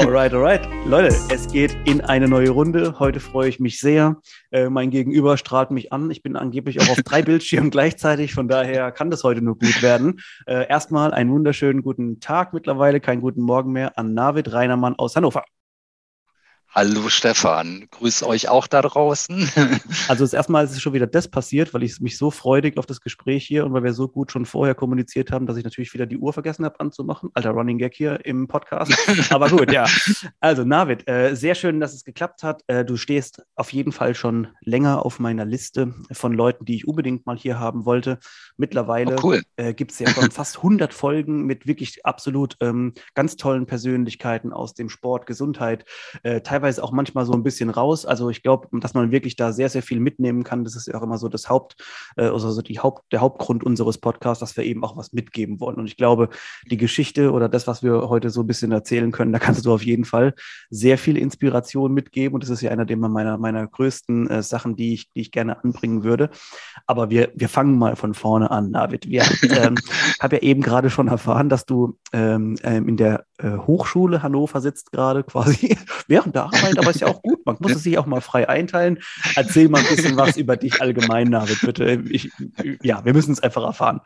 Alright, alright. Leute, es geht in eine neue Runde. Heute freue ich mich sehr. Äh, mein Gegenüber strahlt mich an. Ich bin angeblich auch auf drei Bildschirmen gleichzeitig. Von daher kann das heute nur gut werden. Äh, erstmal einen wunderschönen guten Tag mittlerweile, keinen guten Morgen mehr an Navid Reinermann aus Hannover. Hallo Stefan, grüß euch auch da draußen. Also das erste Mal ist es schon wieder das passiert, weil ich mich so freudig auf das Gespräch hier und weil wir so gut schon vorher kommuniziert haben, dass ich natürlich wieder die Uhr vergessen habe anzumachen. Alter Running Gag hier im Podcast. Aber gut, ja. Also Navid, äh, sehr schön, dass es geklappt hat. Äh, du stehst auf jeden Fall schon länger auf meiner Liste von Leuten, die ich unbedingt mal hier haben wollte. Mittlerweile oh, cool. äh, gibt es ja schon fast 100 Folgen mit wirklich absolut ähm, ganz tollen Persönlichkeiten aus dem Sport, Gesundheit, äh, teilweise teilweise auch manchmal so ein bisschen raus. Also ich glaube, dass man wirklich da sehr, sehr viel mitnehmen kann. Das ist ja auch immer so das Haupt, äh, also so die Haupt, der Hauptgrund unseres Podcasts, dass wir eben auch was mitgeben wollen. Und ich glaube, die Geschichte oder das, was wir heute so ein bisschen erzählen können, da kannst du auf jeden Fall sehr viel Inspiration mitgeben. Und das ist ja einer der meiner, meiner größten äh, Sachen, die ich, die ich gerne anbringen würde. Aber wir, wir fangen mal von vorne an, David. Wir ähm, habe ja eben gerade schon erfahren, dass du ähm, ähm in der äh, Hochschule Hannover sitzt gerade quasi während der Arbeit, aber ist ja auch gut. Man muss es sich auch mal frei einteilen. Erzähl mal ein bisschen was über dich allgemein, David, bitte. Ich, ja, wir müssen es einfach erfahren.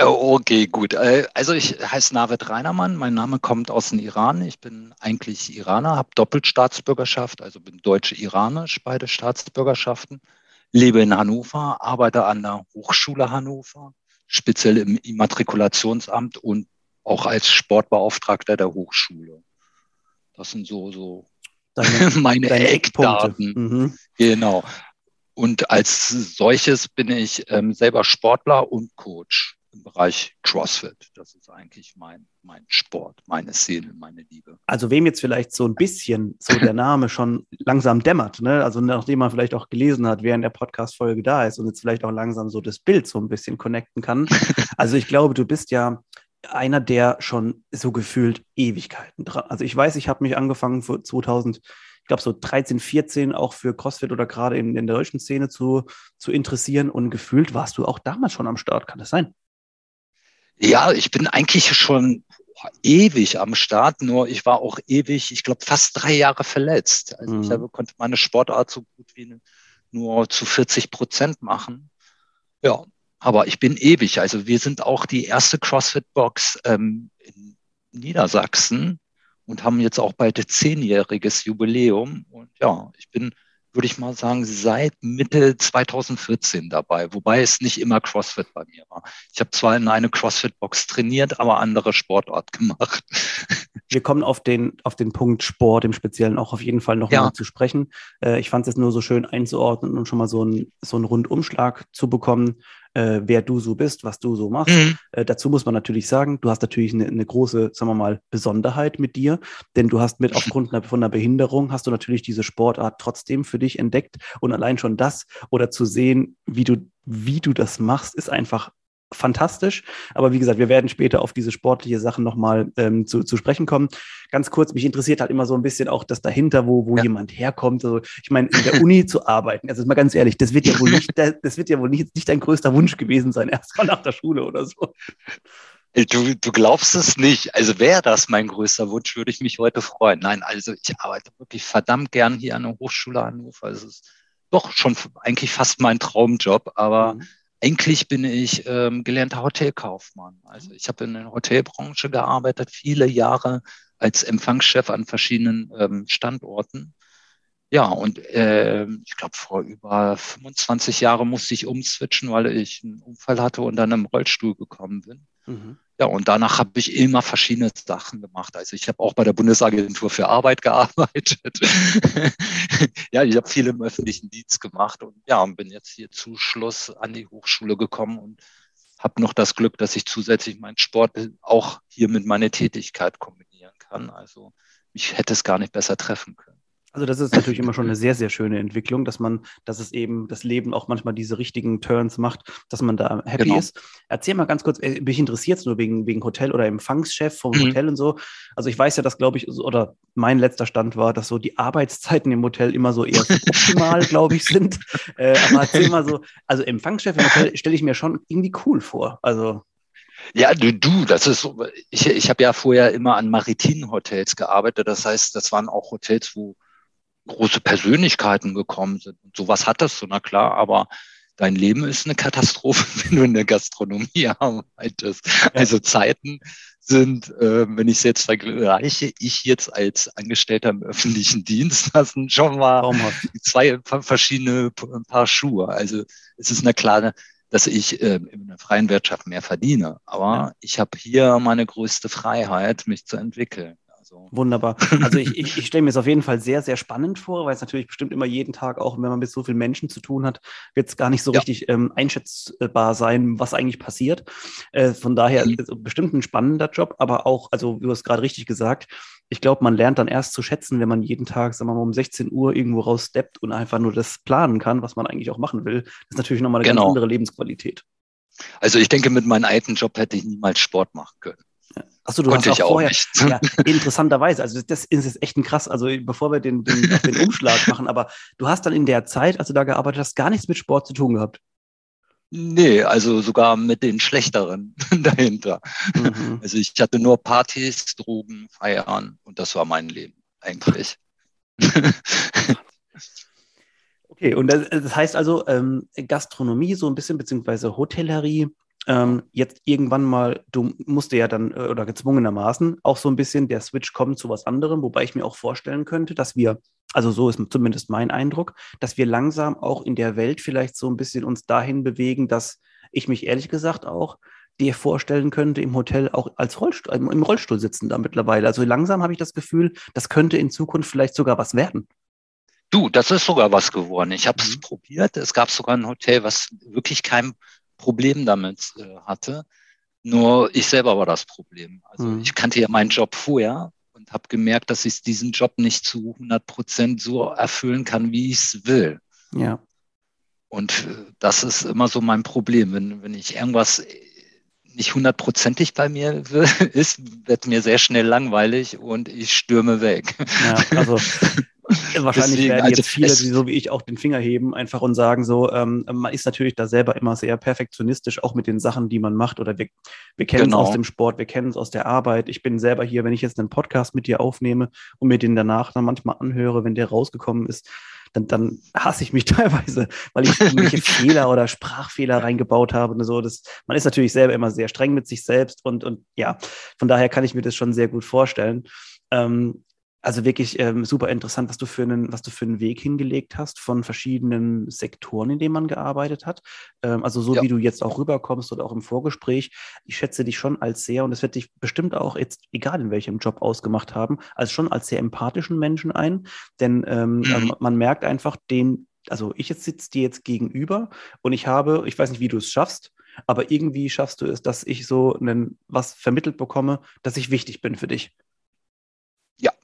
Oh, okay, gut. Äh, also ich heiße Navid Reinermann. Mein Name kommt aus dem Iran. Ich bin eigentlich Iraner, habe Doppelstaatsbürgerschaft, also bin deutsche-iranisch, beide Staatsbürgerschaften. Lebe in Hannover, arbeite an der Hochschule Hannover, speziell im Immatrikulationsamt und auch als Sportbeauftragter der Hochschule. Das sind so, so deine, meine deine Eckdaten. Mhm. Genau. Und als solches bin ich ähm, selber Sportler und Coach im Bereich CrossFit. Das ist eigentlich mein, mein Sport, meine Seele, meine Liebe. Also wem jetzt vielleicht so ein bisschen so der Name schon langsam dämmert, ne? also nachdem man vielleicht auch gelesen hat, während der Podcast-Folge da ist und jetzt vielleicht auch langsam so das Bild so ein bisschen connecten kann. Also ich glaube, du bist ja einer, der schon so gefühlt Ewigkeiten dran. Also ich weiß, ich habe mich angefangen vor 2000, ich glaube so 13, 14 auch für CrossFit oder gerade in, in der deutschen Szene zu, zu interessieren und gefühlt warst du auch damals schon am Start. Kann das sein? Ja, ich bin eigentlich schon ewig am Start, nur ich war auch ewig, ich glaube, fast drei Jahre verletzt. Also mhm. ich habe, konnte meine Sportart so gut wie nur zu 40 Prozent machen. Ja, aber ich bin ewig. Also wir sind auch die erste CrossFit-Box ähm, in Niedersachsen und haben jetzt auch bald zehnjähriges Jubiläum. Und ja, ich bin würde ich mal sagen, seit Mitte 2014 dabei, wobei es nicht immer CrossFit bei mir war. Ich habe zwar in eine CrossFit-Box trainiert, aber andere Sportart gemacht. Wir kommen auf den, auf den Punkt Sport im Speziellen auch auf jeden Fall noch ja. mal zu sprechen. Äh, ich fand es jetzt nur so schön einzuordnen und schon mal so, ein, so einen Rundumschlag zu bekommen, äh, wer du so bist, was du so machst. Mhm. Äh, dazu muss man natürlich sagen, du hast natürlich eine, eine, große, sagen wir mal, Besonderheit mit dir, denn du hast mit aufgrund von einer Behinderung, hast du natürlich diese Sportart trotzdem für dich entdeckt und allein schon das oder zu sehen, wie du, wie du das machst, ist einfach fantastisch. Aber wie gesagt, wir werden später auf diese sportliche Sachen nochmal ähm, zu, zu sprechen kommen. Ganz kurz, mich interessiert halt immer so ein bisschen auch das dahinter, wo, wo ja. jemand herkommt. Also, ich meine, in der Uni zu arbeiten, also mal ganz ehrlich, das wird ja wohl nicht, das wird ja wohl nicht, nicht dein größter Wunsch gewesen sein, erstmal nach der Schule oder so. Du, du glaubst es nicht. Also wäre das mein größter Wunsch, würde ich mich heute freuen. Nein, also ich arbeite wirklich verdammt gern hier an der Hochschule Hannover. Es ist doch schon eigentlich fast mein Traumjob, aber mhm eigentlich bin ich ähm, gelernter Hotelkaufmann. Also ich habe in der Hotelbranche gearbeitet, viele Jahre als Empfangschef an verschiedenen ähm, Standorten. Ja, und äh, ich glaube, vor über 25 Jahren musste ich umswitchen, weil ich einen Unfall hatte und dann im Rollstuhl gekommen bin. Mhm. Ja, und danach habe ich immer verschiedene Sachen gemacht. Also ich habe auch bei der Bundesagentur für Arbeit gearbeitet. ja, ich habe viel im öffentlichen Dienst gemacht und ja, und bin jetzt hier zu Schluss an die Hochschule gekommen und habe noch das Glück, dass ich zusätzlich meinen Sport auch hier mit meiner Tätigkeit kombinieren kann. Also mich hätte es gar nicht besser treffen können. Also das ist natürlich immer schon eine sehr, sehr schöne Entwicklung, dass man, dass es eben das Leben auch manchmal diese richtigen Turns macht, dass man da happy genau. ist. Erzähl mal ganz kurz, äh, mich interessiert es nur wegen, wegen Hotel oder Empfangschef vom mhm. Hotel und so. Also ich weiß ja, dass, glaube ich, oder mein letzter Stand war, dass so die Arbeitszeiten im Hotel immer so eher optimal, glaube ich, sind. Äh, aber erzähl mal so, also Empfangschef im Hotel stelle ich mir schon irgendwie cool vor. Also ja, du, du, das ist so, ich, ich habe ja vorher immer an maritinen Hotels gearbeitet. Das heißt, das waren auch Hotels, wo große Persönlichkeiten gekommen sind. Und sowas hattest du, na klar, aber dein Leben ist eine Katastrophe, wenn du in der Gastronomie arbeitest. Also Zeiten sind, äh, wenn ich es jetzt vergleiche, ich jetzt als Angestellter im öffentlichen Dienst, das sind schon mal zwei verschiedene Paar Schuhe. Also es ist eine klare, dass ich äh, in der freien Wirtschaft mehr verdiene. Aber ja. ich habe hier meine größte Freiheit, mich zu entwickeln. So. Wunderbar. Also ich, ich, ich stelle mir es auf jeden Fall sehr, sehr spannend vor, weil es natürlich bestimmt immer jeden Tag, auch wenn man mit so vielen Menschen zu tun hat, wird es gar nicht so ja. richtig ähm, einschätzbar sein, was eigentlich passiert. Äh, von daher mhm. also bestimmt ein spannender Job, aber auch, also du hast gerade richtig gesagt, ich glaube, man lernt dann erst zu schätzen, wenn man jeden Tag, sagen wir mal, um 16 Uhr irgendwo raussteppt und einfach nur das planen kann, was man eigentlich auch machen will. Das ist natürlich nochmal eine genau. ganz andere Lebensqualität. Also ich denke, mit meinem alten Job hätte ich niemals Sport machen können. Achso, du Konnte hast auch, vorher, auch ja, interessanterweise, also das ist jetzt echt ein krass, also bevor wir den, den, den Umschlag machen, aber du hast dann in der Zeit, als du da gearbeitet hast, gar nichts mit Sport zu tun gehabt. Nee, also sogar mit den schlechteren dahinter. Mhm. Also ich hatte nur Partys, Drogen, Feiern und das war mein Leben eigentlich. okay, und das, das heißt also ähm, Gastronomie so ein bisschen, beziehungsweise Hotellerie, ähm, jetzt irgendwann mal, du musst ja dann, äh, oder gezwungenermaßen, auch so ein bisschen der Switch kommen zu was anderem, wobei ich mir auch vorstellen könnte, dass wir, also so ist zumindest mein Eindruck, dass wir langsam auch in der Welt vielleicht so ein bisschen uns dahin bewegen, dass ich mich ehrlich gesagt auch dir vorstellen könnte, im Hotel auch als Rollstuhl, im Rollstuhl sitzen da mittlerweile. Also langsam habe ich das Gefühl, das könnte in Zukunft vielleicht sogar was werden. Du, das ist sogar was geworden. Ich habe es mhm. probiert. Es gab sogar ein Hotel, was wirklich kein Problem damit äh, hatte. Nur ich selber war das Problem. Also mhm. ich kannte ja meinen Job vorher und habe gemerkt, dass ich diesen Job nicht zu 100 Prozent so erfüllen kann, wie ich es will. Ja. Und äh, das ist immer so mein Problem. Wenn, wenn ich irgendwas nicht hundertprozentig bei mir ist, wird mir sehr schnell langweilig und ich stürme weg. Ja, also Wahrscheinlich Deswegen, werden jetzt also viele, die so wie ich auch den Finger heben, einfach und sagen so, ähm, man ist natürlich da selber immer sehr perfektionistisch, auch mit den Sachen, die man macht. Oder wir, wir kennen genau. es aus dem Sport, wir kennen es aus der Arbeit. Ich bin selber hier, wenn ich jetzt einen Podcast mit dir aufnehme und mir den danach dann manchmal anhöre, wenn der rausgekommen ist, dann, dann hasse ich mich teilweise, weil ich irgendwelche Fehler oder Sprachfehler reingebaut habe und so. Das, man ist natürlich selber immer sehr streng mit sich selbst und, und ja, von daher kann ich mir das schon sehr gut vorstellen. Ähm, also wirklich ähm, super interessant, was du für einen, was du für einen Weg hingelegt hast von verschiedenen Sektoren, in denen man gearbeitet hat. Ähm, also so ja. wie du jetzt auch rüberkommst oder auch im Vorgespräch. Ich schätze dich schon als sehr, und das wird dich bestimmt auch jetzt, egal in welchem Job ausgemacht haben, als schon als sehr empathischen Menschen ein. Denn ähm, mhm. Also man merkt einfach den, also ich jetzt sitze dir jetzt gegenüber und ich habe, ich weiß nicht, wie du es schaffst, aber irgendwie schaffst du es, dass ich so einen, was vermittelt bekomme, dass ich wichtig bin für dich.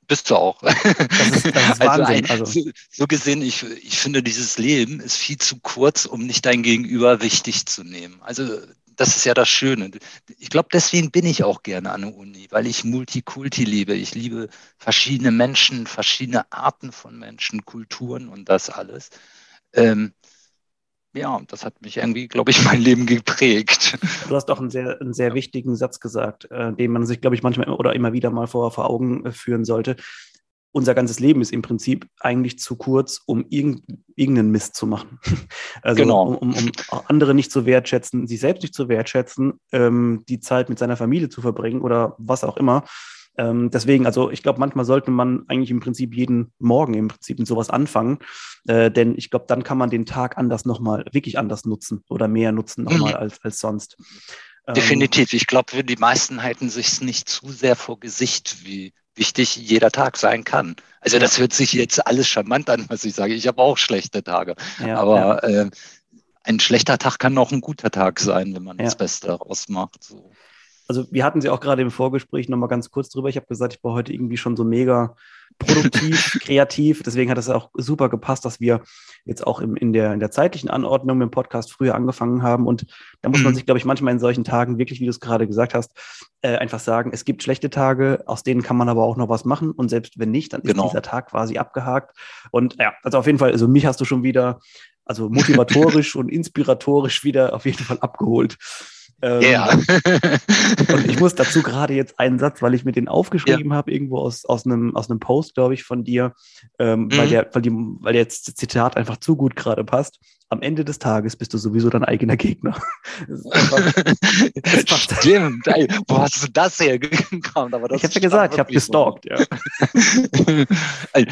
Bist du auch. Das ist, das ist also Wahnsinn. Also, so, so, gesehen, ich, ich finde, dieses Leben ist viel zu kurz, um nicht dein Gegenüber wichtig zu nehmen. Also das ist ja das Schöne. Ich glaube, deswegen bin ich auch gerne an der Uni, weil ich Multikulti liebe. Ich liebe verschiedene Menschen, verschiedene Arten von Menschen, Kulturen und das alles. Ähm, ja, das hat mich irgendwie, glaube ich, mein Leben geprägt. Du hast auch einen sehr, einen sehr wichtigen Satz gesagt, äh, den man sich, glaube ich, manchmal oder immer wieder mal vor, vor Augen äh, führen sollte. Unser ganzes Leben ist im Prinzip eigentlich zu kurz, um irgend, irgendeinen Mist zu machen. Also genau. um, um, um, andere nicht zu wertschätzen, sich selbst nicht zu wertschätzen, ähm, die Zeit mit seiner Familie zu verbringen oder was auch immer. Ähm, deswegen, also ich glaube, manchmal sollte man eigentlich im Prinzip jeden Morgen im Prinzip mit sowas anfangen, äh, denn ich glaube, dann kann man den Tag anders nochmal, wirklich anders nutzen oder mehr nutzen nochmal mhm. als, als sonst. Ähm, Definitiv. Ich glaube, die meisten halten sich nicht zu sehr vor Gesicht, wie wichtig jeder Tag sein kann. Also ja. das hört sich jetzt alles charmant an, was ich sage. Ich habe auch schlechte Tage. Ja, aber ja. Äh, ein schlechter Tag kann auch ein guter Tag sein, wenn man das Beste daraus macht. So also wir hatten sie auch gerade im Vorgespräch nochmal ganz kurz drüber. Ich habe gesagt, ich war heute irgendwie schon so mega produktiv, kreativ. Deswegen hat es auch super gepasst, dass wir jetzt auch im, in, der, in der zeitlichen Anordnung mit dem Podcast früher angefangen haben. Und da muss man mhm. sich, glaube ich, manchmal in solchen Tagen wirklich, wie du es gerade gesagt hast, äh, einfach sagen, es gibt schlechte Tage, aus denen kann man aber auch noch was machen. Und selbst wenn nicht, dann ist genau. dieser Tag quasi abgehakt. Und ja, also auf jeden Fall, also mich hast du schon wieder, also motivatorisch und inspiratorisch wieder auf jeden Fall abgeholt. Ähm, ja. und ich muss dazu gerade jetzt einen Satz, weil ich mir den aufgeschrieben ja. habe, irgendwo aus, aus, einem, aus einem Post, glaube ich, von dir, ähm, mhm. weil, der, weil, die, weil jetzt Zitat einfach zu gut gerade passt. Am Ende des Tages bist du sowieso dein eigener Gegner. Stimmt. Ey, wo hast du das hergekommen? ich habe ja gesagt, ich habe gestalkt. Ja.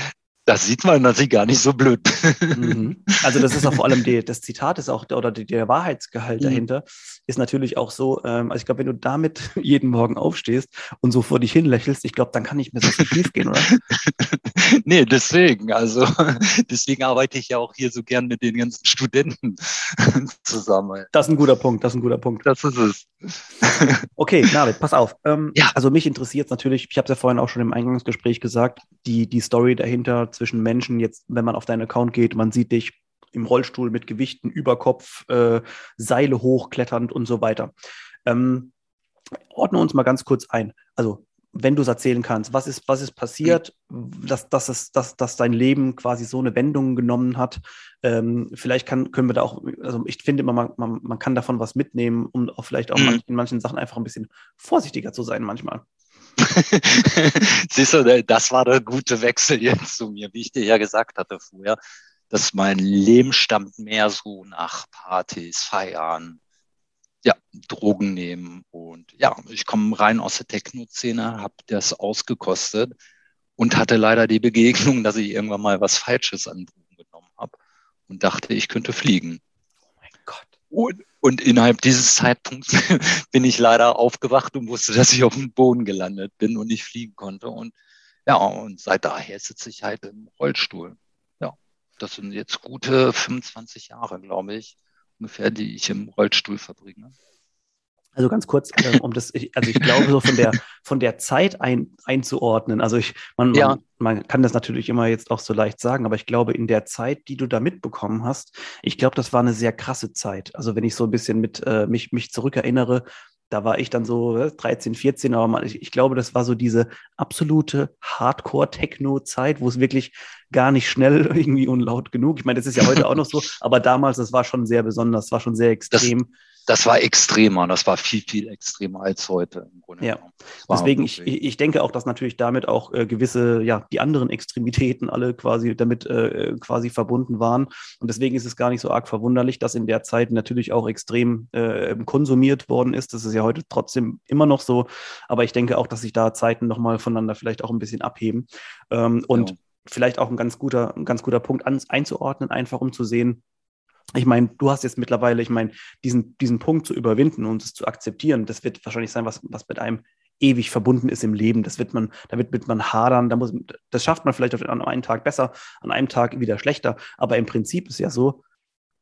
Das sieht man natürlich gar nicht so blöd. Mhm. Also das ist auch vor allem die, das Zitat ist auch oder die, der Wahrheitsgehalt mhm. dahinter ist natürlich auch so. Ähm, also ich glaube, wenn du damit jeden Morgen aufstehst und so vor dich hin lächelst, ich glaube, dann kann nicht mehr so viel schief gehen, oder? nee, deswegen. Also deswegen arbeite ich ja auch hier so gern mit den ganzen Studenten zusammen. Das ist ein guter Punkt. Das ist ein guter Punkt. Das ist es. okay, David, pass auf. Ähm, ja. Also mich interessiert natürlich. Ich habe es ja vorhin auch schon im Eingangsgespräch gesagt. Die die Story dahinter zwischen Menschen, jetzt, wenn man auf deinen Account geht, man sieht dich im Rollstuhl mit Gewichten über Kopf, äh, Seile hochkletternd und so weiter. Ähm, ordne uns mal ganz kurz ein. Also, wenn du es erzählen kannst, was ist, was ist passiert, dass, dass, es, dass, dass dein Leben quasi so eine Wendung genommen hat? Ähm, vielleicht kann, können wir da auch, also ich finde immer, man, man, man kann davon was mitnehmen, um auch vielleicht auch mhm. in manchen Sachen einfach ein bisschen vorsichtiger zu sein manchmal. Siehst du, das war der gute Wechsel jetzt zu mir, wie ich dir ja gesagt hatte vorher, dass mein Leben stammt mehr so nach Partys, Feiern, ja, Drogen nehmen. Und ja, ich komme rein aus der Techno-Szene, habe das ausgekostet und hatte leider die Begegnung, dass ich irgendwann mal was Falsches an Drogen genommen habe und dachte, ich könnte fliegen. Oh mein Gott. Und, und innerhalb dieses Zeitpunkts bin ich leider aufgewacht und wusste, dass ich auf dem Boden gelandet bin und nicht fliegen konnte. Und ja, und seit daher sitze ich halt im Rollstuhl. Ja, das sind jetzt gute 25 Jahre, glaube ich, ungefähr, die ich im Rollstuhl verbringe. Also ganz kurz, ähm, um das, ich, also ich glaube, so von der, von der Zeit ein, einzuordnen. Also ich, man, ja. man, man, kann das natürlich immer jetzt auch so leicht sagen, aber ich glaube, in der Zeit, die du da mitbekommen hast, ich glaube, das war eine sehr krasse Zeit. Also wenn ich so ein bisschen mit äh, mich, mich zurückerinnere, da war ich dann so 13, äh, 14, aber man, ich, ich, glaube, das war so diese absolute Hardcore-Techno-Zeit, wo es wirklich gar nicht schnell irgendwie und laut genug. Ich meine, das ist ja heute auch noch so, aber damals, das war schon sehr besonders, das war schon sehr extrem. Das das war extremer, das war viel, viel extremer als heute im Grunde. Ja, deswegen, ich, ich denke auch, dass natürlich damit auch äh, gewisse, ja, die anderen Extremitäten alle quasi damit äh, quasi verbunden waren. Und deswegen ist es gar nicht so arg verwunderlich, dass in der Zeit natürlich auch extrem äh, konsumiert worden ist. Das ist ja heute trotzdem immer noch so. Aber ich denke auch, dass sich da Zeiten nochmal voneinander vielleicht auch ein bisschen abheben. Ähm, und ja. vielleicht auch ein ganz guter, ein ganz guter Punkt an, einzuordnen, einfach um zu sehen, ich meine, du hast jetzt mittlerweile, ich meine, diesen, diesen Punkt zu überwinden und es zu akzeptieren, das wird wahrscheinlich sein, was, was mit einem ewig verbunden ist im Leben. Das wird man, da wird, wird man hadern, da muss, das schafft man vielleicht an einem Tag besser, an einem Tag wieder schlechter. Aber im Prinzip ist ja so,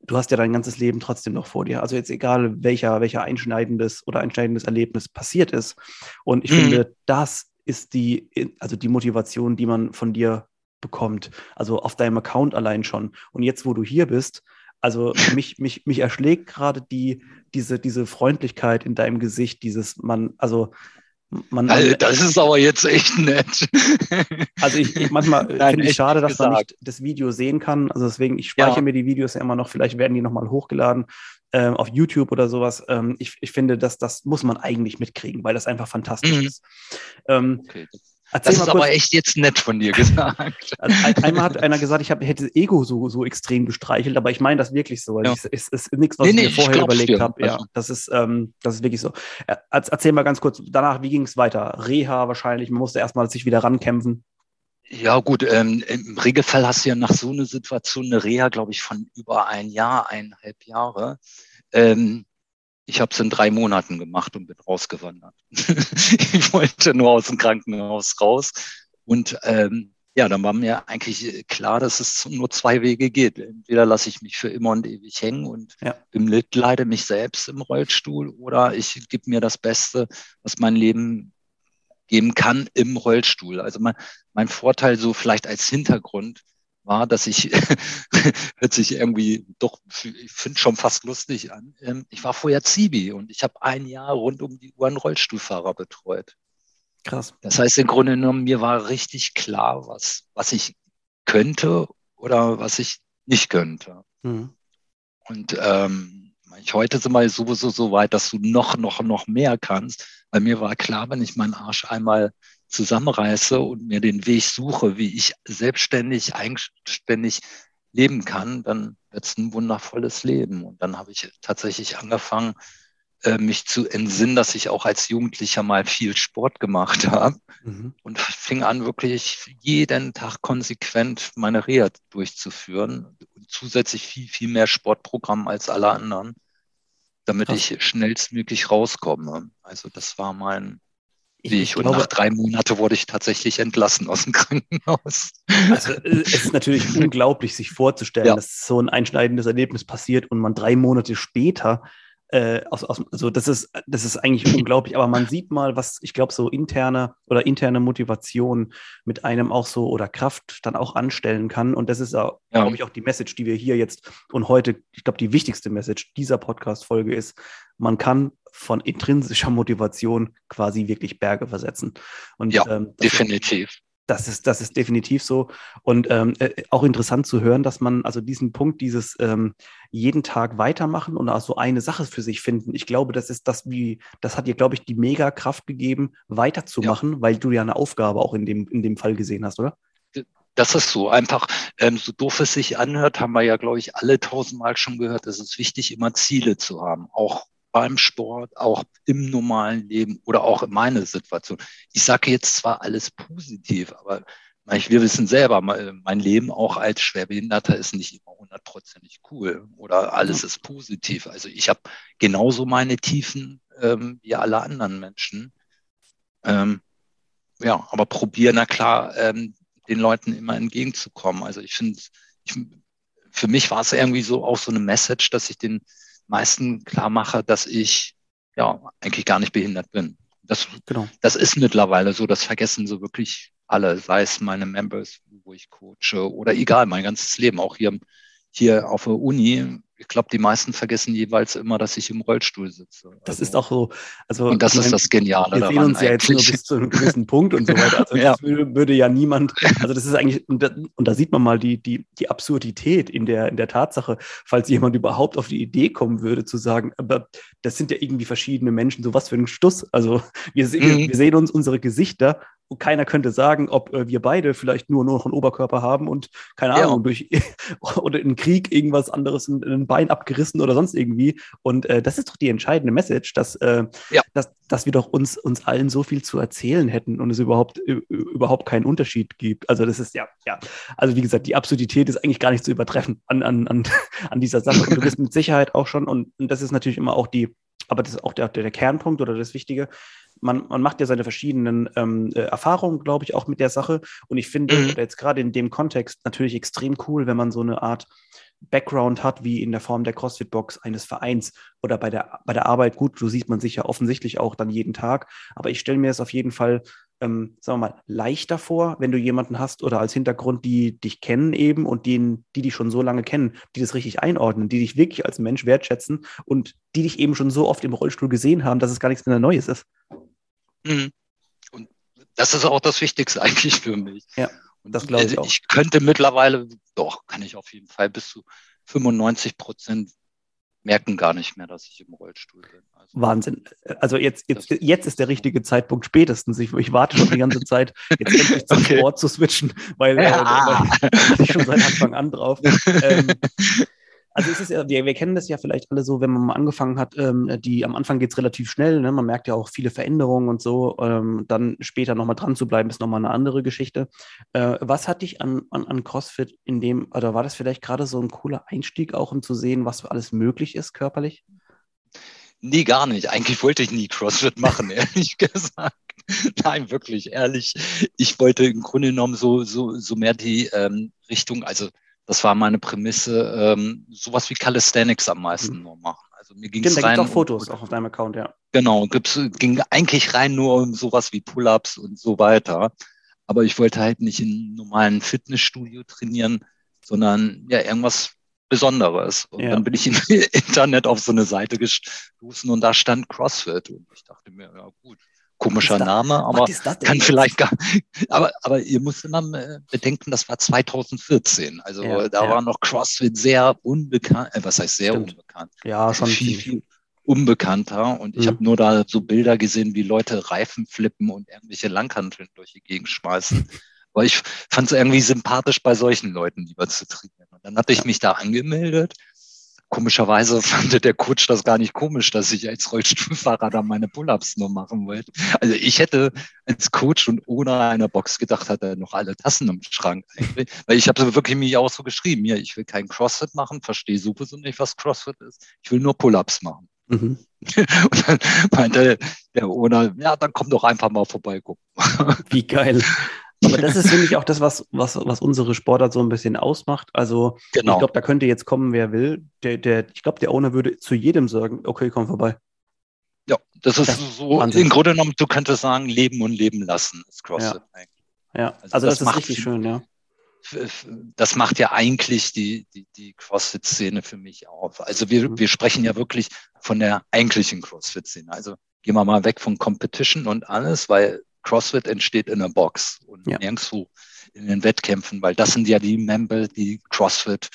du hast ja dein ganzes Leben trotzdem noch vor dir. Also jetzt egal, welcher, welcher einschneidendes oder einschneidendes Erlebnis passiert ist. Und ich mhm. finde, das ist die, also die Motivation, die man von dir bekommt. Also auf deinem Account allein schon. Und jetzt, wo du hier bist, also mich, mich, mich erschlägt gerade die, diese, diese Freundlichkeit in deinem Gesicht, dieses man, also man. Also, das ist aber jetzt echt nett. Also ich, ich manchmal finde ich schade, dass gesagt. man nicht das Video sehen kann. Also deswegen, ich speichere ja. mir die Videos ja immer noch, vielleicht werden die nochmal hochgeladen äh, auf YouTube oder sowas. Ähm, ich, ich finde, dass das muss man eigentlich mitkriegen, weil das einfach fantastisch mhm. ist. Ähm, okay. Erzähl das ist kurz. aber echt jetzt nett von dir gesagt. Also einmal hat einer gesagt, ich hab, hätte Ego so, so extrem gestreichelt, aber ich meine das wirklich so. Also ja. Es ist, nichts, was nee, ich mir vorher überlegt habe. Ja, also das ist, ähm, das ist wirklich so. Erzähl mal ganz kurz, danach, wie ging es weiter? Reha wahrscheinlich, man musste erstmal sich wieder rankämpfen. Ja, gut, ähm, im Regelfall hast du ja nach so einer Situation eine Reha, glaube ich, von über ein Jahr, eineinhalb Jahre. Ähm, ich habe es in drei Monaten gemacht und bin rausgewandert. ich wollte nur aus dem Krankenhaus raus. Und ähm, ja, dann war mir eigentlich klar, dass es nur zwei Wege geht. Entweder lasse ich mich für immer und ewig hängen und ja. bemitleide mich selbst im Rollstuhl oder ich gebe mir das Beste, was mein Leben geben kann im Rollstuhl. Also mein, mein Vorteil so vielleicht als Hintergrund war, dass ich, hört sich irgendwie doch, ich finde schon fast lustig an. Ähm, ich war vorher Zivi und ich habe ein Jahr rund um die Uhr einen Rollstuhlfahrer betreut. Krass. Das heißt, im Grunde genommen, mir war richtig klar, was, was ich könnte oder was ich nicht könnte. Mhm. Und ähm, ich heute sind wir sowieso so weit, dass du noch, noch, noch mehr kannst. Weil mir war klar, wenn ich meinen Arsch einmal zusammenreiße und mir den Weg suche, wie ich selbstständig, eigenständig leben kann, dann wird es ein wundervolles Leben. Und dann habe ich tatsächlich angefangen, äh, mich zu entsinnen, dass ich auch als Jugendlicher mal viel Sport gemacht habe mhm. und fing an, wirklich jeden Tag konsequent meine Reha durchzuführen und zusätzlich viel, viel mehr Sportprogramm als alle anderen, damit Krass. ich schnellstmöglich rauskomme. Also das war mein, wie ich, und nach drei Monaten wurde ich tatsächlich entlassen aus dem Krankenhaus. Also äh, es ist natürlich unglaublich, sich vorzustellen, ja. dass so ein einschneidendes Erlebnis passiert und man drei Monate später äh, aus, aus, also das ist, das ist eigentlich unglaublich, aber man sieht mal, was ich glaube, so interne oder interne Motivation mit einem auch so oder Kraft dann auch anstellen kann. Und das ist, ja. glaube ich, auch die Message, die wir hier jetzt und heute, ich glaube, die wichtigste Message dieser Podcast-Folge ist, man kann von intrinsischer Motivation quasi wirklich Berge versetzen. Und, ja, ähm, definitiv. Das ist, das ist definitiv so. Und ähm, äh, auch interessant zu hören, dass man also diesen Punkt, dieses ähm, jeden Tag weitermachen und auch so eine Sache für sich finden. Ich glaube, das ist das, wie, das hat dir, glaube ich, die mega Kraft gegeben, weiterzumachen, ja. weil du ja eine Aufgabe auch in dem, in dem Fall gesehen hast, oder? Das ist so einfach, ähm, so doof es sich anhört, haben wir ja, glaube ich, alle tausendmal schon gehört. Es ist wichtig, immer Ziele zu haben, auch beim Sport, auch im normalen Leben oder auch in meiner Situation. Ich sage jetzt zwar alles positiv, aber wir wissen selber, mein Leben auch als Schwerbehinderter ist nicht immer hundertprozentig cool oder alles ist positiv. Also ich habe genauso meine Tiefen ähm, wie alle anderen Menschen. Ähm, ja, aber probieren, na klar, ähm, den Leuten immer entgegenzukommen. Also ich finde, für mich war es irgendwie so auch so eine Message, dass ich den meisten klar mache, dass ich ja eigentlich gar nicht behindert bin. Das, genau. das ist mittlerweile so, das vergessen so wirklich alle, sei es meine Members, wo ich coache oder egal, mein ganzes Leben, auch hier, hier auf der Uni ich glaube, die meisten vergessen jeweils immer, dass ich im Rollstuhl sitze. Also, das ist auch so. Also, und das ist das Geniale wir daran. Sehen uns ja jetzt nur bis zu einem gewissen Punkt und so weiter. Also ja. das würde, würde, ja niemand, also das ist eigentlich, und da, und da, sieht man mal die, die, die Absurdität in der, in der Tatsache, falls jemand überhaupt auf die Idee kommen würde, zu sagen, aber das sind ja irgendwie verschiedene Menschen, so was für ein Stuss. Also wir, mhm. wir sehen uns unsere Gesichter und keiner könnte sagen, ob äh, wir beide vielleicht nur, nur noch einen Oberkörper haben und keine Ahnung, ja. durch oder in Krieg irgendwas anderes in, in ein Bein abgerissen oder sonst irgendwie. Und äh, das ist doch die entscheidende Message, dass, äh, ja. dass, dass wir doch uns, uns allen so viel zu erzählen hätten und es überhaupt, überhaupt keinen Unterschied gibt. Also das ist ja, ja. Also wie gesagt, die Absurdität ist eigentlich gar nicht zu übertreffen an, an, an, an dieser Sache. Und du bist mit Sicherheit auch schon, und, und das ist natürlich immer auch die, aber das ist auch der, der Kernpunkt oder das Wichtige, man, man macht ja seine verschiedenen ähm, äh, Erfahrungen, glaube ich, auch mit der Sache. Und ich finde mhm. jetzt gerade in dem Kontext natürlich extrem cool, wenn man so eine Art Background hat, wie in der Form der CrossFit-Box eines Vereins oder bei der, bei der Arbeit. Gut, so sieht man sich ja offensichtlich auch dann jeden Tag. Aber ich stelle mir es auf jeden Fall, ähm, sagen wir mal, leichter vor, wenn du jemanden hast oder als Hintergrund, die dich kennen eben und denen, die dich schon so lange kennen, die das richtig einordnen, die dich wirklich als Mensch wertschätzen und die dich eben schon so oft im Rollstuhl gesehen haben, dass es gar nichts mehr Neues ist. Mhm. Und das ist auch das Wichtigste eigentlich für mich. Ja, das glaube ich also auch. Ich könnte mittlerweile, doch, kann ich auf jeden Fall bis zu 95 Prozent merken gar nicht mehr, dass ich im Rollstuhl bin. Also, Wahnsinn. Also jetzt, jetzt, jetzt ist der richtige Zeitpunkt spätestens. Ich, ich warte schon die ganze Zeit, jetzt endlich zum okay. Sport zu switchen, weil, ja. äh, weil ich schon seit Anfang an drauf. Ähm, also es ist ja, wir, wir kennen das ja vielleicht alle so, wenn man mal angefangen hat, ähm, die am Anfang geht es relativ schnell, ne? man merkt ja auch viele Veränderungen und so, ähm, dann später nochmal dran zu bleiben, ist nochmal eine andere Geschichte. Äh, was hat dich an, an, an CrossFit in dem, oder war das vielleicht gerade so ein cooler Einstieg auch, um zu sehen, was alles möglich ist körperlich? Nee, gar nicht. Eigentlich wollte ich nie CrossFit machen, ehrlich gesagt. Nein, wirklich, ehrlich. Ich wollte im Grunde genommen so, so, so mehr die ähm, Richtung, also das war meine Prämisse, ähm, sowas wie Calisthenics am meisten mhm. nur machen. Also mir ging es rein. Da gibt auch Fotos auch auf deinem Account, ja. Genau, ging eigentlich rein nur um sowas wie Pull-ups und so weiter. Aber ich wollte halt nicht in einem normalen Fitnessstudio trainieren, sondern ja irgendwas Besonderes. Und ja. dann bin ich im Internet auf so eine Seite gestoßen und da stand CrossFit. Und ich dachte mir, ja gut, komischer da, Name, aber kann vielleicht gar aber, aber ihr müsst immer äh, bedenken, das war 2014. Also ja, da ja. war noch CrossFit sehr unbekannt, äh, was heißt sehr Stimmt. unbekannt? Ja, schon viel, viel unbekannter. Und ich mhm. habe nur da so Bilder gesehen, wie Leute Reifen flippen und irgendwelche Langhanteln durch die Gegend schmeißen. Aber ich fand es irgendwie sympathisch, bei solchen Leuten lieber zu trainieren. Und dann hatte ich mich da angemeldet Komischerweise fand der Coach das gar nicht komisch, dass ich als Rollstuhlfahrer da meine Pull-ups nur machen wollte. Also ich hätte als Coach und ohne eine Box gedacht, hat er noch alle Tassen im Schrank. Weil ich habe wirklich mich auch so geschrieben, ja, ich will kein CrossFit machen, verstehe sowieso nicht, was CrossFit ist. Ich will nur Pull-ups machen. Mhm. Und dann meinte der Owner, ja, dann komm doch einfach mal vorbei gucken. Wie geil. Aber das ist, finde ich, auch das, was, was, was unsere Sportart so ein bisschen ausmacht. Also, genau. ich glaube, da könnte jetzt kommen, wer will. Der, der, ich glaube, der Owner würde zu jedem sagen, okay, komm vorbei. Ja, das ist das so, Wahnsinn. im Grunde genommen, du könntest sagen, leben und leben lassen, ist CrossFit ja. Ja, also, also das, das, ist richtig schön, ja. Das macht ja eigentlich die, die, die CrossFit-Szene für mich auf. Also wir, mhm. wir sprechen ja wirklich von der eigentlichen CrossFit-Szene. Also gehen wir mal weg von Competition und alles, weil CrossFit entsteht in der Box und ja. nirgendwo in den Wettkämpfen, weil das sind ja die Member, die CrossFit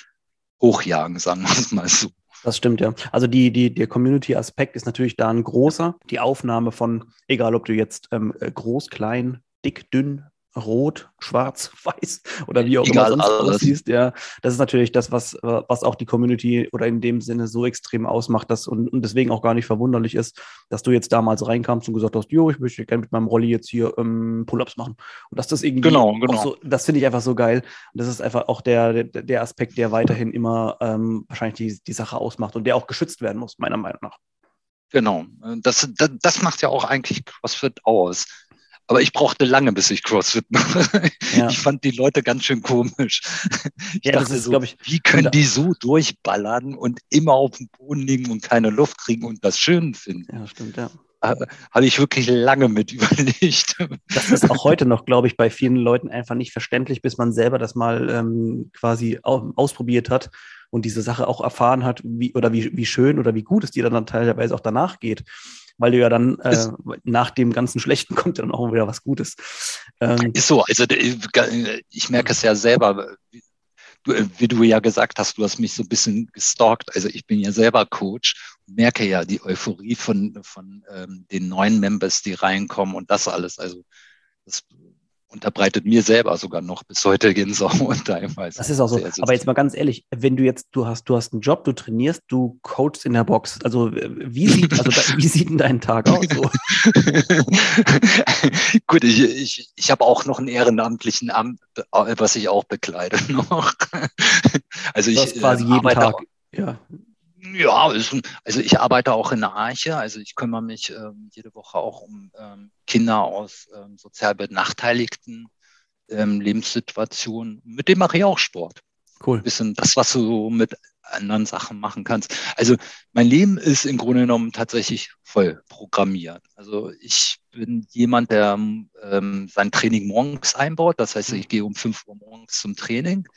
hochjagen, sagen wir es mal so. Das stimmt, ja. Also die, die, der Community-Aspekt ist natürlich da ein großer. Die Aufnahme von, egal ob du jetzt ähm, groß, klein, dick, dünn, rot, schwarz, weiß oder wie auch Egal, immer sonst aussiehst. Ja, das ist natürlich das, was, was auch die Community oder in dem Sinne so extrem ausmacht, dass und, und deswegen auch gar nicht verwunderlich ist, dass du jetzt damals reinkamst und gesagt hast, jo, ich möchte gerne mit meinem Rolli jetzt hier ähm, Pull-ups machen. Und dass das irgendwie genau, genau. So, das finde ich einfach so geil. Und das ist einfach auch der, der, der Aspekt, der weiterhin immer ähm, wahrscheinlich die, die Sache ausmacht und der auch geschützt werden muss, meiner Meinung nach. Genau. Das, das, das macht ja auch eigentlich CrossFit aus aber ich brauchte lange, bis ich CrossFit mache. Ja. Ich fand die Leute ganz schön komisch. Ich ja, dachte ist, so, ich, wie können die so durchballern und immer auf dem Boden liegen und keine Luft kriegen und das schön finden? Ja, stimmt, ja. Habe ich wirklich lange mit überlegt. Das ist auch heute noch, glaube ich, bei vielen Leuten einfach nicht verständlich, bis man selber das mal ähm, quasi ausprobiert hat und diese Sache auch erfahren hat, wie, oder wie, wie schön oder wie gut es dir dann teilweise auch danach geht weil du ja dann äh, nach dem ganzen Schlechten kommt dann auch wieder was Gutes. Ähm, ist so, also ich merke es ja selber, wie du, wie du ja gesagt hast, du hast mich so ein bisschen gestalkt. Also ich bin ja selber Coach und merke ja die Euphorie von, von ähm, den neuen Members, die reinkommen und das alles. Also das unterbreitet mir selber sogar noch bis heute Gänsehaut teilweise. Das ist auch so. Sehr, sehr Aber jetzt mal ganz ehrlich, wenn du jetzt, du hast, du hast einen Job, du trainierst, du coachst in der Box. Also wie sieht, also wie sieht denn dein Tag aus? So? Gut, ich, ich, ich habe auch noch einen ehrenamtlichen Amt, was ich auch bekleide noch. Also ich quasi jeden Tag. Ja. Ja, also ich arbeite auch in der Arche, also ich kümmere mich ähm, jede Woche auch um ähm, Kinder aus ähm, sozial benachteiligten ähm, Lebenssituationen. Mit dem mache ich auch Sport. Cool. Ein bisschen das, was du so mit anderen Sachen machen kannst. Also mein Leben ist im Grunde genommen tatsächlich voll programmiert. Also ich bin jemand, der ähm, sein Training morgens einbaut. Das heißt, ich gehe um 5 Uhr morgens zum Training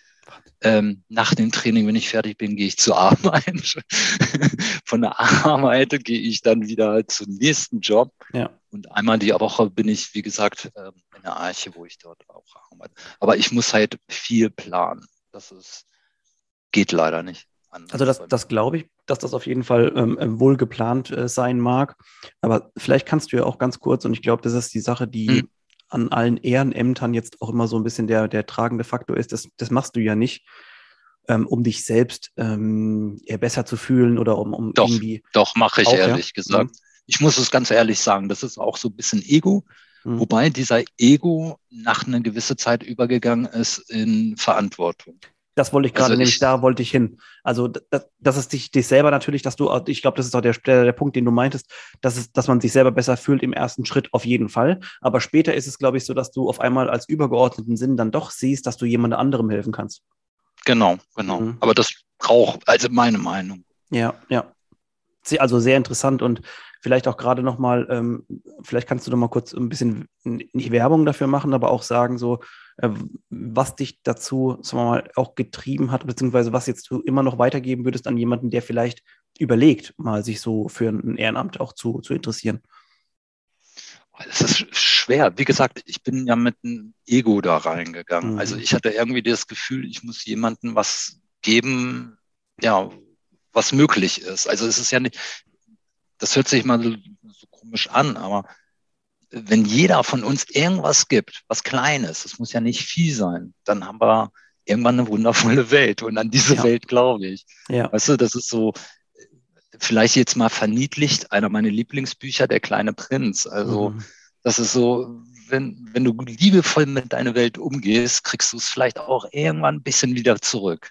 ähm, nach dem Training, wenn ich fertig bin, gehe ich zur Arbeit. Von der Arbeit gehe ich dann wieder zum nächsten Job. Ja. Und einmal die Woche bin ich, wie gesagt, ähm, in der Arche, wo ich dort auch arbeite. Aber ich muss halt viel planen. Das ist, geht leider nicht. Also das, das glaube ich, dass das auf jeden Fall ähm, äh, wohl geplant äh, sein mag. Aber vielleicht kannst du ja auch ganz kurz, und ich glaube, das ist die Sache, die hm an allen Ehrenämtern jetzt auch immer so ein bisschen der, der tragende Faktor ist. Das, das machst du ja nicht, ähm, um dich selbst ähm, eher besser zu fühlen oder um, um doch, irgendwie. Doch, mache ich auch, ehrlich ja? gesagt. Mhm. Ich muss es ganz ehrlich sagen, das ist auch so ein bisschen Ego. Mhm. Wobei dieser Ego nach einer gewissen Zeit übergegangen ist in Verantwortung. Das wollte ich gerade, also nämlich da wollte ich hin. Also das, das ist dich, dich selber natürlich, dass du, ich glaube, das ist auch der, der, der Punkt, den du meintest, dass, es, dass man sich selber besser fühlt im ersten Schritt auf jeden Fall. Aber später ist es, glaube ich, so, dass du auf einmal als übergeordneten Sinn dann doch siehst, dass du jemand anderem helfen kannst. Genau, genau. Mhm. Aber das braucht, also meine Meinung. Ja, ja. Also sehr interessant und vielleicht auch gerade nochmal, ähm, vielleicht kannst du noch mal kurz ein bisschen nicht Werbung dafür machen, aber auch sagen, so, was dich dazu, sagen wir mal, auch getrieben hat, beziehungsweise was jetzt du immer noch weitergeben würdest an jemanden, der vielleicht überlegt, mal sich so für ein Ehrenamt auch zu, zu interessieren. Es ist schwer. Wie gesagt, ich bin ja mit einem Ego da reingegangen. Mhm. Also ich hatte irgendwie das Gefühl, ich muss jemandem was geben, ja, was möglich ist. Also es ist ja nicht, das hört sich mal so, so komisch an, aber wenn jeder von uns irgendwas gibt, was Kleines, das muss ja nicht viel sein, dann haben wir irgendwann eine wundervolle Welt. Und an diese ja. Welt glaube ich. Ja. Weißt du, das ist so, vielleicht jetzt mal verniedlicht, einer meiner Lieblingsbücher, Der kleine Prinz. Also, mhm. das ist so, wenn, wenn du liebevoll mit deiner Welt umgehst, kriegst du es vielleicht auch irgendwann ein bisschen wieder zurück.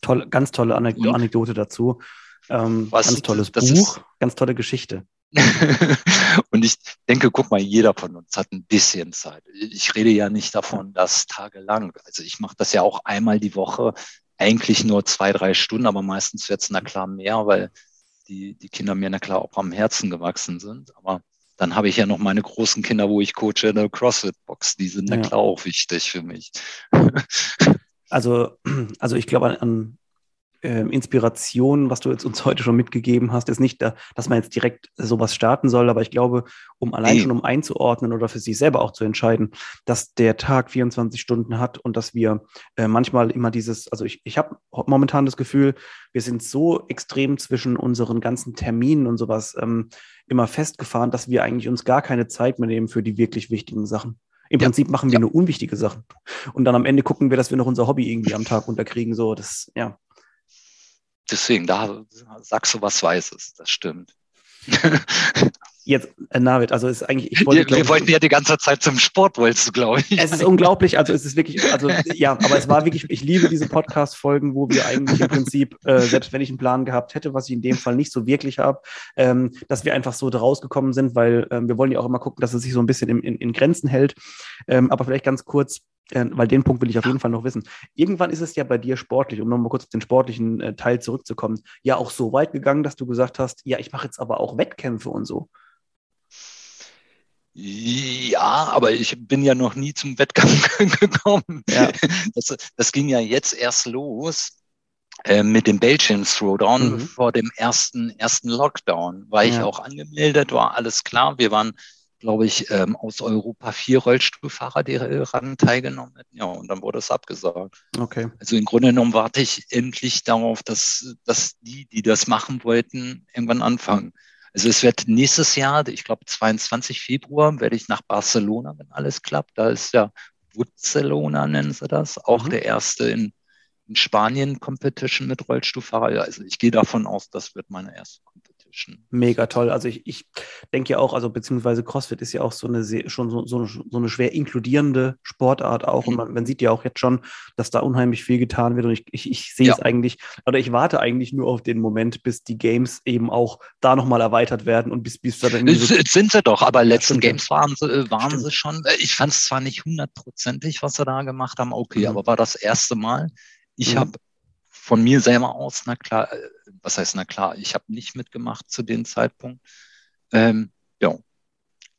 Toll, ganz tolle Anekdote dazu. Ähm, Was, ganz tolles Buch, ist, ganz tolle Geschichte. und ich denke, guck mal, jeder von uns hat ein bisschen Zeit. Ich rede ja nicht davon, dass tagelang. Also ich mache das ja auch einmal die Woche, eigentlich nur zwei, drei Stunden, aber meistens wird es na klar mehr, weil die, die Kinder mir na klar auch am Herzen gewachsen sind. Aber dann habe ich ja noch meine großen Kinder, wo ich coache in der CrossFit-Box. Die sind ja. na klar auch wichtig für mich. Also, also ich glaube an, an äh, Inspiration, was du jetzt uns heute schon mitgegeben hast, ist nicht, da, dass man jetzt direkt sowas starten soll, aber ich glaube, um allein schon um einzuordnen oder für sich selber auch zu entscheiden, dass der Tag 24 Stunden hat und dass wir äh, manchmal immer dieses, also ich, ich habe momentan das Gefühl, wir sind so extrem zwischen unseren ganzen Terminen und sowas ähm, immer festgefahren, dass wir eigentlich uns gar keine Zeit mehr nehmen für die wirklich wichtigen Sachen. Im ja. Prinzip machen wir ja. nur unwichtige Sachen. Und dann am Ende gucken wir, dass wir noch unser Hobby irgendwie am Tag unterkriegen. So, das, ja deswegen, da sagst du was Weißes, das stimmt. Jetzt, äh, Navid, also ist eigentlich, ich wollte. Wir, wir wollten ja die ganze Zeit zum Sport, wolltest du, glaube ich. Es ist unglaublich, also es ist wirklich, also ja, aber es war wirklich, ich liebe diese Podcast-Folgen, wo wir eigentlich im Prinzip, äh, selbst wenn ich einen Plan gehabt hätte, was ich in dem Fall nicht so wirklich habe, ähm, dass wir einfach so rausgekommen sind, weil ähm, wir wollen ja auch immer gucken, dass es sich so ein bisschen in, in, in Grenzen hält. Ähm, aber vielleicht ganz kurz, äh, weil den Punkt will ich auf jeden Fall noch wissen. Irgendwann ist es ja bei dir sportlich, um nochmal kurz auf den sportlichen äh, Teil zurückzukommen, ja auch so weit gegangen, dass du gesagt hast, ja, ich mache jetzt aber auch Wettkämpfe und so. Ja, aber ich bin ja noch nie zum Wettkampf gekommen. Ja. Das, das, ging ja jetzt erst los äh, mit dem Belgian Throwdown mhm. vor dem ersten, ersten Lockdown. War ich ja. auch angemeldet, war alles klar. Wir waren glaube ich, ähm, aus Europa vier Rollstuhlfahrer, die daran teilgenommen hätten. Ja, und dann wurde es abgesagt. Okay. Also im Grunde genommen warte ich endlich darauf, dass, dass die, die das machen wollten, irgendwann anfangen. Also es wird nächstes Jahr, ich glaube 22 Februar, werde ich nach Barcelona, wenn alles klappt. Da ist ja Barcelona, nennen sie das, auch mhm. der erste in, in Spanien Competition mit Rollstuhlfahrer. Also ich gehe davon aus, das wird meine erste Competition. Mega toll. Also ich, ich denke ja auch, also beziehungsweise CrossFit ist ja auch so eine schon so, so, so eine schwer inkludierende Sportart auch. Und mhm. man, man, sieht ja auch jetzt schon, dass da unheimlich viel getan wird. Und ich, ich, ich sehe ja. es eigentlich, oder ich warte eigentlich nur auf den Moment, bis die Games eben auch da nochmal erweitert werden und bis, bis da dann. So sind sie doch, aber letzten stimmt, Games waren sie, äh, waren sie schon. Äh, ich fand es zwar nicht hundertprozentig, was sie da gemacht haben, okay, mhm. aber war das erste Mal. Ich mhm. habe von mir selber aus, na klar, äh, was heißt na klar, ich habe nicht mitgemacht zu dem Zeitpunkt. Ähm, ja,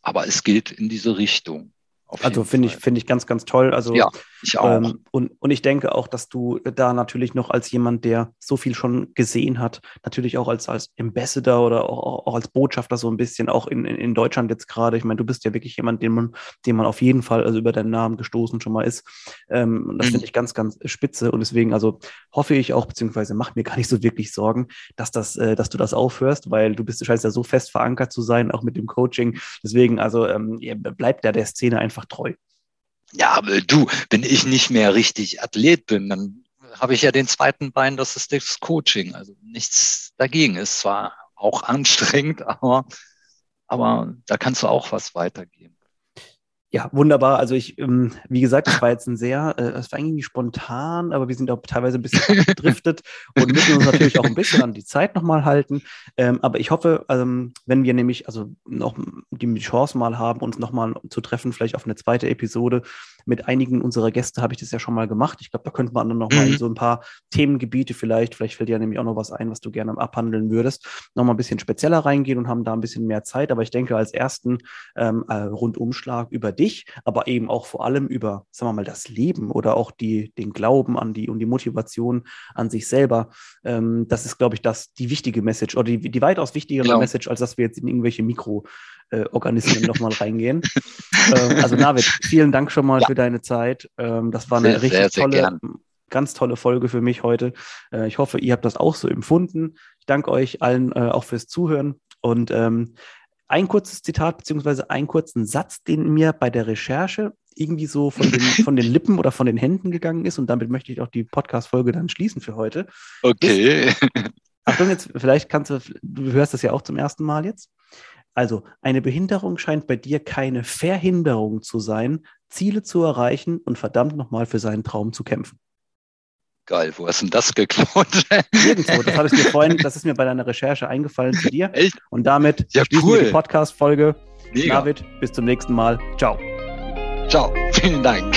aber es geht in diese Richtung. Also finde ich, finde ich ganz, ganz toll. Also, ja, ich auch. Ähm, und, und ich denke auch, dass du da natürlich noch als jemand, der so viel schon gesehen hat, natürlich auch als, als Ambassador oder auch, auch als Botschafter so ein bisschen, auch in, in, in Deutschland jetzt gerade. Ich meine, du bist ja wirklich jemand, den man, den man auf jeden Fall also über deinen Namen gestoßen schon mal ist. Ähm, das mhm. finde ich ganz, ganz spitze. Und deswegen, also hoffe ich auch, beziehungsweise macht mir gar nicht so wirklich Sorgen, dass das, äh, dass du das aufhörst, weil du bist, du scheinst ja so fest verankert zu sein, auch mit dem Coaching. Deswegen, also ähm, bleibt ja der Szene einfach treu. Ja, du, wenn ich nicht mehr richtig Athlet bin, dann habe ich ja den zweiten Bein, das ist das Coaching. Also nichts dagegen. Ist zwar auch anstrengend, aber, aber da kannst du auch was weitergeben. Ja, wunderbar. Also ich, ähm, wie gesagt, es war jetzt ein sehr, äh, es war irgendwie spontan, aber wir sind auch teilweise ein bisschen gedriftet und müssen uns natürlich auch ein bisschen an die Zeit nochmal halten. Ähm, aber ich hoffe, ähm, wenn wir nämlich also noch die Chance mal haben, uns nochmal zu treffen, vielleicht auf eine zweite Episode, Mit einigen unserer Gäste habe ich das ja schon mal gemacht. Ich glaube, da könnte man dann noch mal in mhm. so ein paar Themengebiete vielleicht, vielleicht fällt dir ja nämlich auch noch was ein, was du gerne abhandeln würdest, noch mal ein bisschen spezieller reingehen und haben da ein bisschen mehr Zeit. Aber ich denke, als ersten ähm, äh, Rundumschlag über dich, aber eben auch vor allem über, sagen wir mal, das Leben oder auch die, den Glauben an die und die Motivation an sich selber. Ähm, das ist, glaube ich, das, die wichtige Message oder die, die weitaus wichtigere genau. Message, als dass wir jetzt in irgendwelche Mikroorganismen äh, nochmal reingehen. ähm, also Navid, vielen Dank schon mal ja. für deine Zeit. Ähm, das war eine sehr, richtig sehr, tolle, ganz tolle Folge für mich heute. Äh, ich hoffe, ihr habt das auch so empfunden. Ich danke euch allen äh, auch fürs Zuhören und ähm, ein kurzes Zitat beziehungsweise einen kurzen Satz, den mir bei der Recherche irgendwie so von den, von den Lippen oder von den Händen gegangen ist und damit möchte ich auch die Podcast-Folge dann schließen für heute. Okay. Ist, Achtung, jetzt, vielleicht kannst du, du hörst das ja auch zum ersten Mal jetzt. Also, eine Behinderung scheint bei dir keine Verhinderung zu sein, Ziele zu erreichen und verdammt nochmal für seinen Traum zu kämpfen. Geil, wo hast du denn das geklaut? Irgendwo, das habe ich dir vorhin, das ist mir bei deiner Recherche eingefallen zu dir. Echt? Und damit ja, schließen cool. wir die Podcast-Folge. David, bis zum nächsten Mal. Ciao. Ciao, vielen Dank.